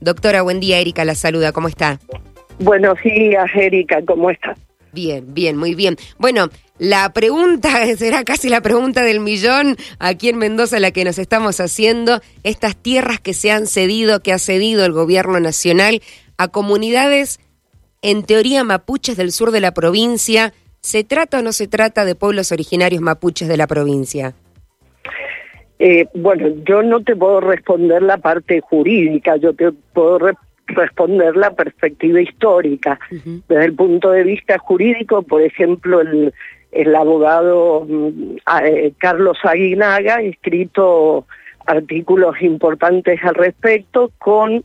Doctora, buen día, Erika la saluda, ¿cómo está? Buenos días, Erika, ¿cómo estás? Bien, bien, muy bien. Bueno, la pregunta será casi la pregunta del millón aquí en Mendoza, la que nos estamos haciendo, estas tierras que se han cedido, que ha cedido el gobierno nacional a comunidades, en teoría mapuches del sur de la provincia, ¿se trata o no se trata de pueblos originarios mapuches de la provincia? Eh, bueno, yo no te puedo responder la parte jurídica, yo te puedo responder la perspectiva histórica. Desde el punto de vista jurídico, por ejemplo, el, el abogado mm, eh, Carlos Aguinaga ha escrito artículos importantes al respecto con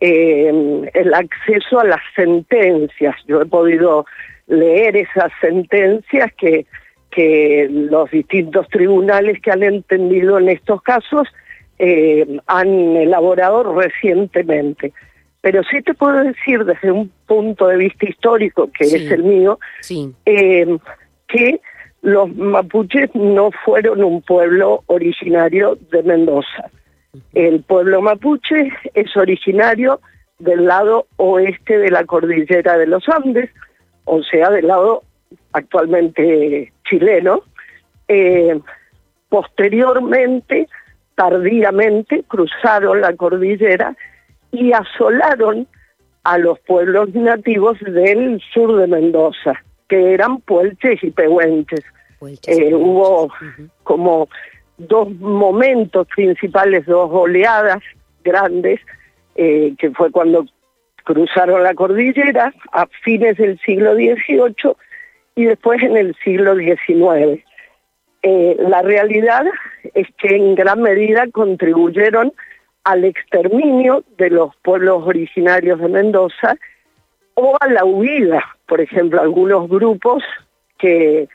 eh, el acceso a las sentencias. Yo he podido leer esas sentencias que que los distintos tribunales que han entendido en estos casos eh, han elaborado recientemente. Pero sí te puedo decir desde un punto de vista histórico, que es el mío, eh, que los mapuches no fueron un pueblo originario de Mendoza. El pueblo mapuche es originario del lado oeste de la cordillera de los Andes, o sea, del lado actualmente chileno, eh, posteriormente, tardíamente, cruzaron la cordillera y asolaron a los pueblos nativos del sur de Mendoza, que eran puelches y pehuenches. Eh, hubo como dos momentos principales, dos oleadas grandes, eh, que fue cuando cruzaron la cordillera a fines del siglo XVIII y después en el siglo XIX. Eh, la realidad es que en gran medida contribuyeron al exterminio de los pueblos originarios de Mendoza o a la huida, por ejemplo, algunos grupos que,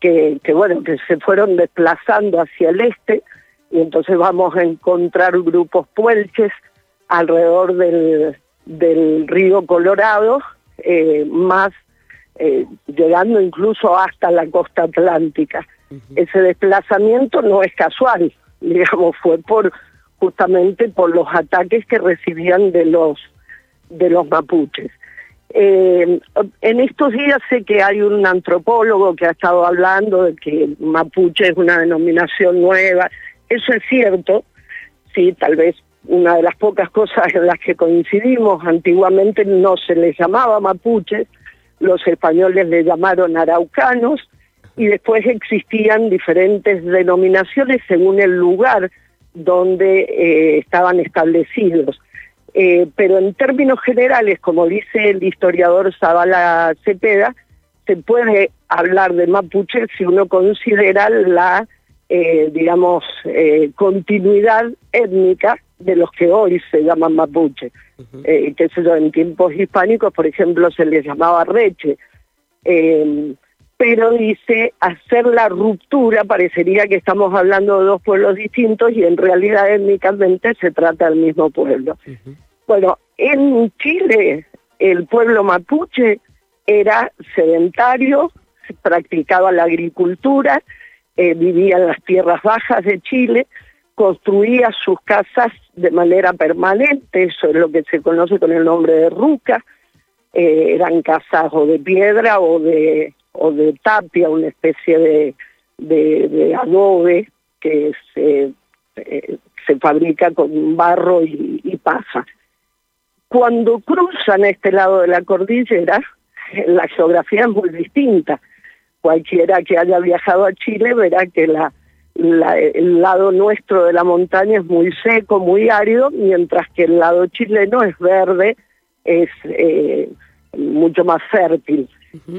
que, bueno, que se fueron desplazando hacia el este y entonces vamos a encontrar grupos puelches alrededor del, del río Colorado, eh, más eh, llegando incluso hasta la costa atlántica. Ese desplazamiento no es casual, digamos, fue por justamente por los ataques que recibían de los de los mapuches. Eh, en estos días sé que hay un antropólogo que ha estado hablando de que mapuche es una denominación nueva. Eso es cierto, sí, tal vez una de las pocas cosas en las que coincidimos. Antiguamente no se les llamaba mapuches, los españoles le llamaron araucanos y después existían diferentes denominaciones según el lugar donde eh, estaban establecidos. Eh, pero en términos generales, como dice el historiador Zavala Cepeda, se puede hablar de mapuche si uno considera la, eh, digamos, continuidad étnica de los que hoy se llaman mapuche. Eh, que sé yo, en tiempos hispánicos, por ejemplo, se les llamaba reche. Eh, pero dice, hacer la ruptura parecería que estamos hablando de dos pueblos distintos y en realidad étnicamente se trata del mismo pueblo. Bueno, en Chile el pueblo mapuche era sedentario, practicaba la agricultura, eh, vivía en las tierras bajas de Chile, construía sus casas de manera permanente, eso es lo que se conoce con el nombre de ruca, eh, eran casas o de piedra o de, o de tapia, una especie de, de, adobe que se, eh, se fabrica con barro y, y pasa. Cuando cruzan este lado de la cordillera, la geografía es muy distinta. Cualquiera que haya viajado a Chile verá que la el lado nuestro de la montaña es muy seco, muy árido, mientras que el lado chileno es verde, es eh, mucho más fértil.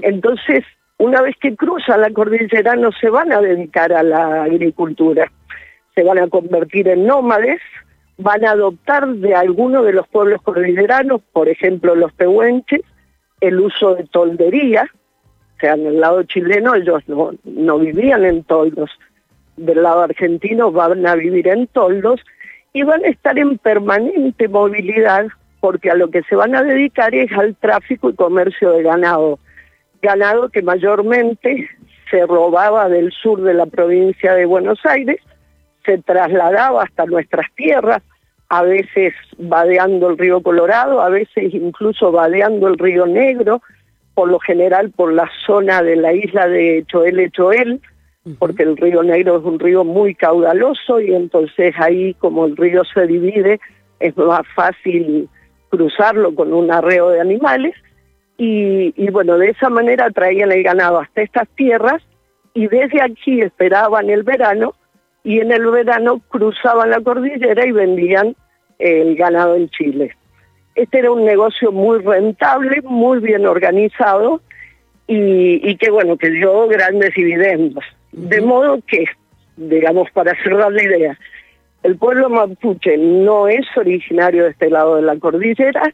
Entonces, una vez que cruzan la cordillera no se van a dedicar a la agricultura, se van a convertir en nómades, van a adoptar de alguno de los pueblos cordilleranos, por ejemplo los pehuenches, el uso de toldería, o sea, en el lado chileno ellos no, no vivían en toldos, del lado argentino van a vivir en toldos y van a estar en permanente movilidad porque a lo que se van a dedicar es al tráfico y comercio de ganado. Ganado que mayormente se robaba del sur de la provincia de Buenos Aires, se trasladaba hasta nuestras tierras, a veces vadeando el río Colorado, a veces incluso vadeando el río Negro, por lo general por la zona de la isla de Choel Choel, porque el río Negro es un río muy caudaloso y entonces ahí como el río se divide es más fácil cruzarlo con un arreo de animales y, bueno, de esa manera traían el ganado hasta estas tierras y desde aquí esperaban el verano y en el verano cruzaban la cordillera y vendían el ganado en Chile. Este era un negocio muy rentable, muy bien organizado y, y que bueno, que dio grandes dividendos. De modo que, digamos, para cerrar la idea, el pueblo mapuche no es originario de este lado de la cordillera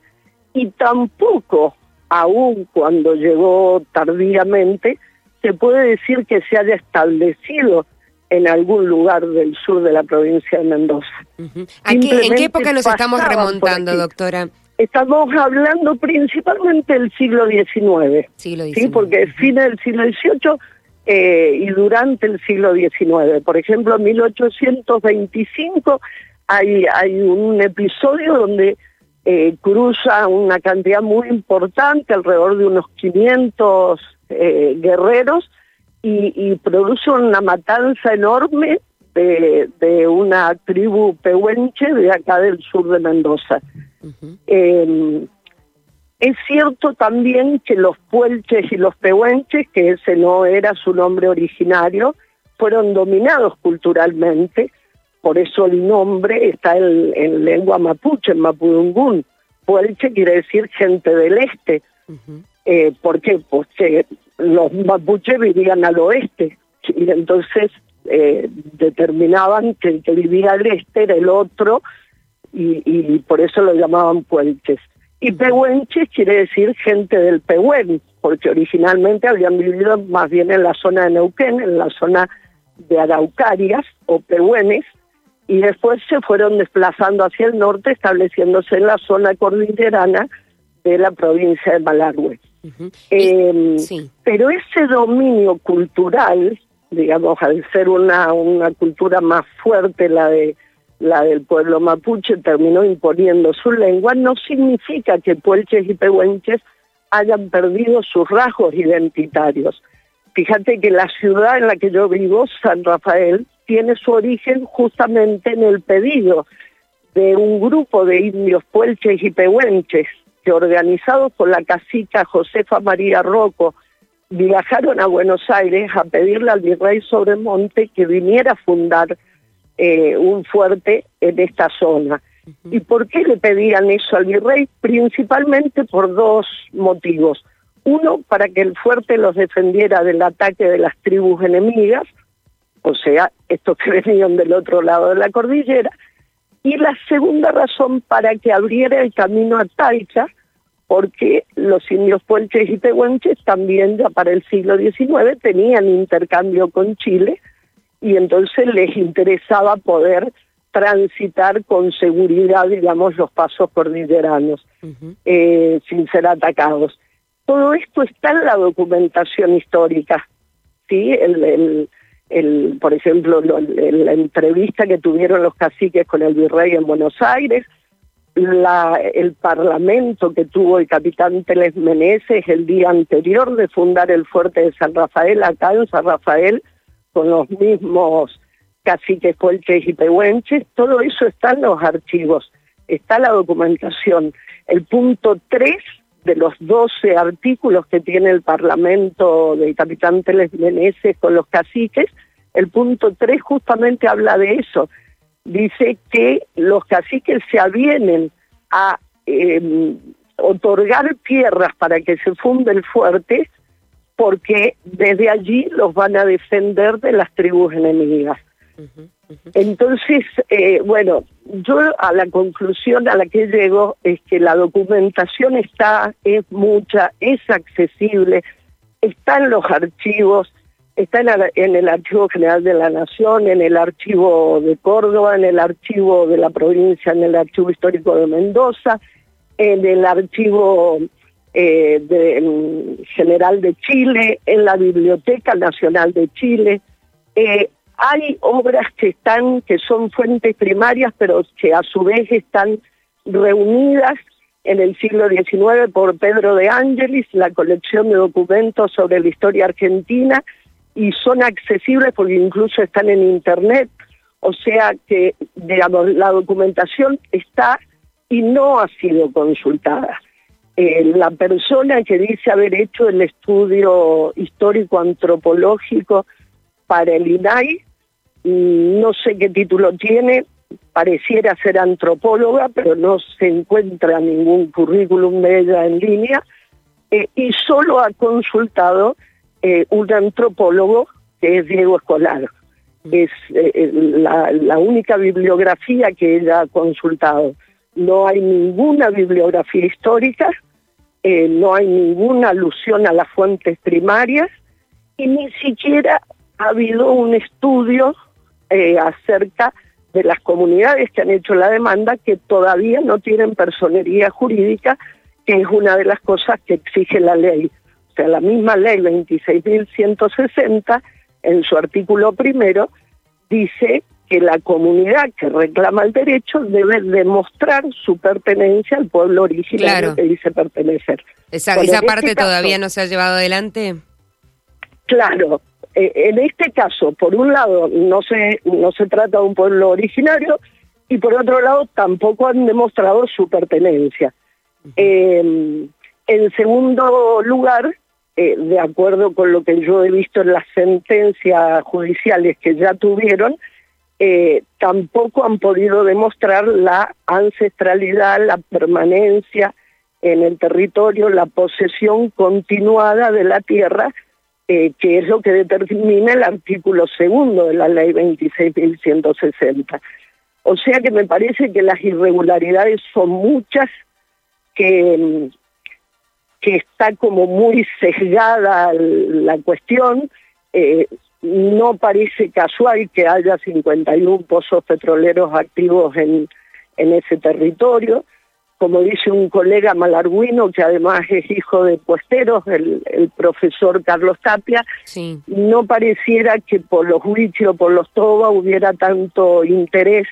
y tampoco, aun cuando llegó tardíamente, se puede decir que se haya establecido en algún lugar del sur de la provincia de Mendoza. ¿En qué época nos estamos remontando, doctora? Estamos hablando principalmente del siglo XIX, siglo XIX. ¿sí? porque fines del siglo XVIII eh, y durante el siglo XIX. Por ejemplo, en 1825 hay, hay un episodio donde eh, cruza una cantidad muy importante, alrededor de unos 500 eh, guerreros, y, produce una matanza enorme de, de, una tribu pehuenche de acá del sur de Mendoza. Es cierto también que los puelches y los pehuenches, que ese no era su nombre originario, fueron dominados culturalmente, por eso el nombre está en, lengua mapuche, en mapudungún. Puelche quiere decir gente del este. eh, ¿Por qué? Porque los mapuches vivían al oeste y entonces eh, determinaban que el que vivía al este era el otro y, y por eso lo llamaban puelches. Y pehuenches quiere decir gente del Pehuen, porque originalmente habían vivido más bien en la zona de Neuquén, en la zona de Araucarias o Pehuenes, y después se fueron desplazando hacia el norte, estableciéndose en la zona cordillerana de la provincia de Malargüe. Em, pero ese dominio cultural, digamos, al ser una, una cultura más fuerte, la de la del pueblo mapuche, terminó imponiendo su lengua, no significa que puelches y pehuenches hayan perdido sus rasgos identitarios. Fíjate que la ciudad en la que yo vivo, San Rafael, tiene su origen justamente en el pedido de un grupo de indios puelches y pehuenches que organizados por la cacica Josefa María Rocco viajaron a Buenos Aires a pedirle al virrey Sobremonte que viniera a fundar eh, un fuerte en esta zona. ¿Y por qué le pedían eso al virrey? Principalmente por dos motivos. Uno, para que el fuerte los defendiera del ataque de las tribus enemigas, o sea, estos que venían del otro lado de la cordillera, y la segunda razón para que abriera el camino a Talca, porque los indios puelches y tehuenches también ya para el siglo XIX tenían intercambio con Chile, y entonces les interesaba poder transitar con seguridad, digamos, los pasos cordilleranos eh, sin ser atacados. Todo esto está en la documentación histórica, ¿sí? El, el, por ejemplo, la entrevista que tuvieron los caciques con el virrey en Buenos Aires, la, el parlamento que tuvo el capitán Teles Meneses el día anterior de fundar el fuerte de San Rafael, acá en San Rafael, con los mismos caciques, puelches y pehuenches, todo eso está en los archivos, está la documentación. El punto 3 de los 12 artículos que tiene el Parlamento del capitán Teles Meneses con los caciques, el punto 3 justamente habla de eso. Dice que los caciques se avienen a em, otorgar tierras para que se funde el fuerte porque desde allí los van a defender de las tribus enemigas. Entonces, eh, bueno, yo a la conclusión a la que llego es que la documentación está, es mucha, es accesible, está en los archivos, está en, en, el Archivo General de la Nación, en el Archivo de Córdoba, en el Archivo de la provincia, en el Archivo Histórico de Mendoza, en el Archivo eh, de, General de Chile, en la Biblioteca Nacional de Chile. Eh, hay obras que están, que son fuentes primarias, pero que a su vez están reunidas en el siglo XIX por Pedro de Ángelis, la colección de documentos sobre la historia argentina, y son accesibles porque incluso están en Internet, o sea que, la documentación está y no ha sido consultada. Eh, la persona que dice haber hecho el estudio histórico-antropológico para el INAI, mm, no sé qué título tiene, pareciera ser antropóloga, pero no se encuentra ningún currículum de ella en línea, eh, y solo ha consultado eh, un antropólogo que es Diego Escolar. Es eh, la, la única bibliografía que ella ha consultado. No hay ninguna bibliografía histórica, no hay ninguna alusión a las fuentes primarias y ni siquiera ha habido un estudio acerca de las comunidades que han hecho la demanda que todavía no tienen personería jurídica, que es una de las cosas que exige la ley. O sea, la misma ley 26.160, en su artículo primero, dice que la comunidad que reclama el derecho debe demostrar su pertenencia al pueblo originario que dice pertenecer. Esa, esa este parte todavía no se ha llevado adelante. Claro, eh, en este caso, por un lado, no se, no se trata de un pueblo originario y por otro lado, tampoco han demostrado su pertenencia. Em, en segundo lugar, eh, de acuerdo con lo que yo he visto en las sentencias judiciales que ya tuvieron, eh, tampoco han podido demostrar la ancestralidad, la permanencia en el territorio, la posesión continuada de la tierra eh, que es lo que determina el artículo segundo de la ley 26.160. O sea que me parece que las irregularidades son muchas, que, que está como muy sesgada la cuestión. Eh, no parece casual que haya 51 pozos petroleros activos en, en ese territorio como dice un colega malarguino, que además es hijo de puesteros, el, profesor Carlos Tapia, no pareciera que por los Huichi o por los Toba hubiera tanto interés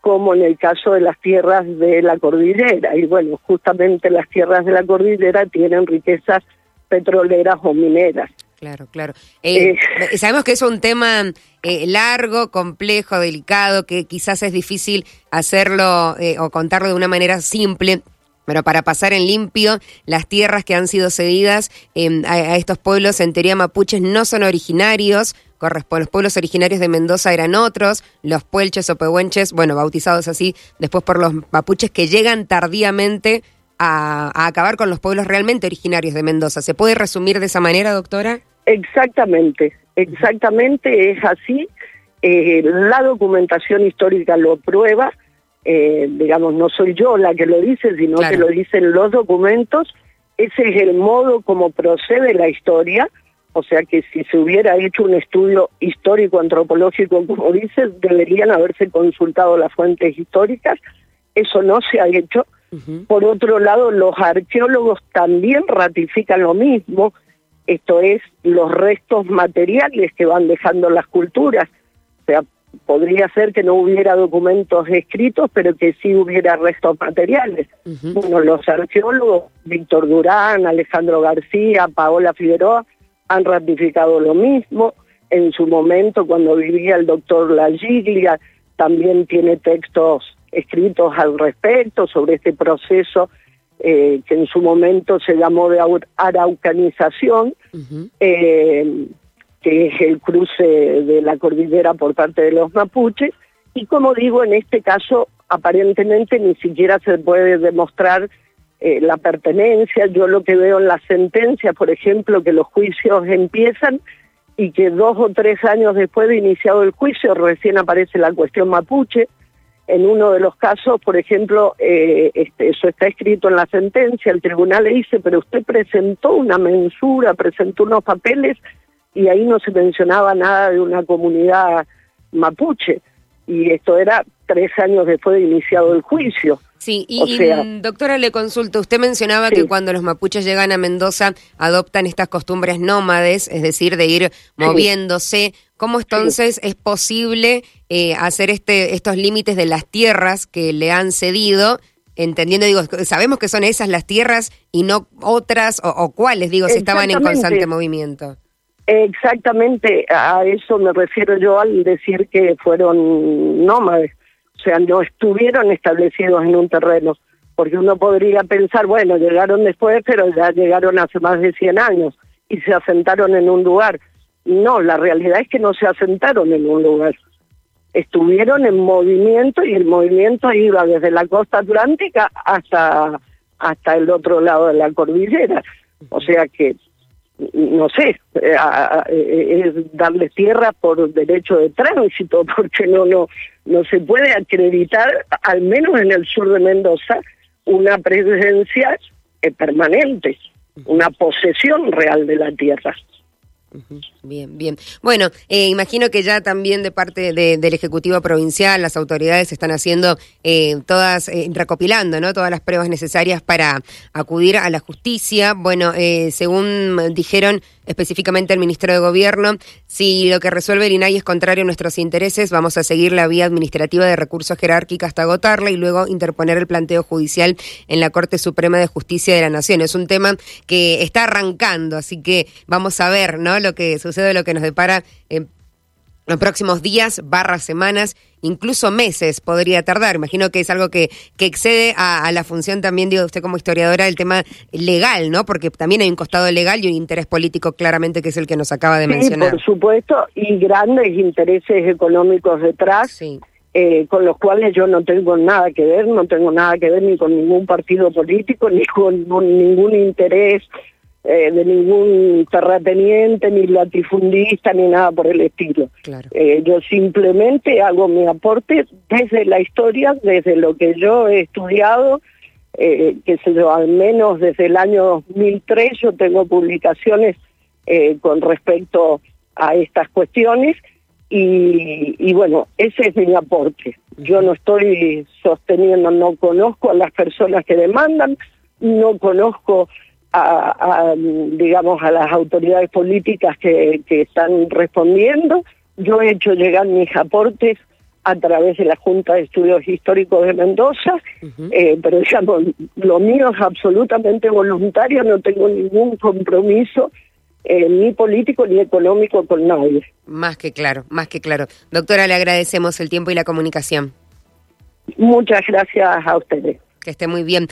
como en el caso de las tierras de la cordillera. Y bueno, justamente las tierras de la cordillera tienen riquezas petroleras o mineras. Claro, claro. Eh, eh, sabemos que es un tema eh, largo, complejo, delicado, que quizás es difícil hacerlo o contarlo de una manera simple. Pero para pasar en limpio, las tierras que han sido cedidas em, a, estos pueblos en teoría mapuches no son originarios, los pueblos originarios de Mendoza eran otros, los puelches o pehuenches, bueno, bautizados así después por los mapuches que llegan tardíamente a, a acabar con los pueblos realmente originarios de Mendoza. ¿Se puede resumir de esa manera, doctora? Exactamente, exactamente es así. Eh, la documentación histórica lo prueba, eh, digamos, no soy yo la que lo dice, sino que lo dicen los documentos. Ese es el modo como procede la historia, o sea que si se hubiera hecho un estudio histórico-antropológico, como dices, deberían haberse consultado las fuentes históricas. Eso no se ha hecho. Por otro lado, los arqueólogos también ratifican lo mismo esto es los restos materiales que van dejando las culturas. O sea, podría ser que no hubiera documentos escritos, pero que sí hubiera restos materiales. Bueno, los arqueólogos, Víctor Durán, Alejandro García, Paola Figueroa, han ratificado lo mismo. En su momento, cuando vivía el doctor Lagiglia, también tiene textos escritos al respecto sobre este proceso eh, que en su momento se llamó de araucanización, eh, que es el cruce de la cordillera por parte de los mapuches, y como digo, en este caso aparentemente ni siquiera se puede demostrar eh, la pertenencia. Yo lo que veo en la sentencia, por ejemplo, que los juicios empiezan y que dos o tres años después de iniciado el juicio recién aparece la cuestión mapuche, en uno de los casos, por ejemplo, eh, este, eso está escrito en la sentencia, el tribunal le dice, pero usted presentó una mensura, presentó unos papeles y ahí no se mencionaba nada de una comunidad mapuche. Y esto era tres años después de iniciado el juicio. Sí, y, mm, doctora, le consulto, usted mencionaba que cuando los mapuches llegan a Mendoza adoptan estas costumbres nómades, es decir, de ir moviéndose. ¿Cómo entonces es posible eh, hacer este, estos límites de las tierras que le han cedido? Entendiendo, digo, sabemos que son esas las tierras y no otras, o, cuáles, digo, si estaban en constante movimiento. Exactamente, a eso me refiero yo al decir que fueron nómades. O sea, no estuvieron establecidos en un terreno, porque uno podría pensar, bueno, llegaron después, pero ya llegaron hace más de 100 años y se asentaron en un lugar. No, la realidad es que no se asentaron en un lugar. Estuvieron en movimiento y el movimiento iba desde la costa atlántica hasta, hasta el otro lado de la cordillera. O sea que no sé, eh, eh, es darle tierra por derecho de tránsito, porque no, no, no se puede acreditar, al menos en el sur de Mendoza, una presencia eh, permanente, una posesión real de la tierra. Bien, bien. Bueno, eh, imagino que ya también de parte del Ejecutivo Provincial las autoridades están haciendo eh, todas, eh, recopilando, ¿no? Todas las pruebas necesarias para acudir a la justicia. Bueno, según dijeron específicamente el Ministro de Gobierno, si lo que resuelve el INAI es contrario a nuestros intereses, vamos a seguir la vía administrativa de recursos jerárquica hasta agotarla y luego interponer el planteo judicial en la Corte Suprema de Justicia de la Nación. Es un tema que está arrancando, así que vamos a ver, ¿no? Lo que sucede, lo que nos depara en los próximos días, barras, semanas, incluso meses podría tardar. Imagino que es algo que, que excede a, la función también, digo usted como historiadora, el tema legal, ¿no? Porque también hay un costado legal y un interés político claramente que es el que nos acaba de mencionar. Por supuesto, y grandes intereses económicos detrás. Eh, con los cuales yo no tengo nada que ver, no tengo nada que ver ni con ningún partido político, ni con ningún interés eh, de ningún terrateniente, ni latifundista, ni nada por el estilo. Eh, yo simplemente hago mi aporte desde la historia, desde lo que yo he estudiado, eh, que sé yo, al menos desde el año 2003 yo tengo publicaciones eh, con respecto a estas cuestiones y, y bueno, ese es mi aporte. Yo no estoy sosteniendo, no conozco a las personas que demandan, no conozco a, digamos, a las autoridades políticas que, que están respondiendo. Yo he hecho llegar mis aportes a través de la Junta de Estudios Históricos de Mendoza, eh, pero digamos, lo mío es absolutamente voluntario, no tengo ningún compromiso eh, ni político ni económico con nadie. Más que claro, más que claro. Doctora, le agradecemos el tiempo y la comunicación. Muchas gracias a ustedes. Que esté muy bien.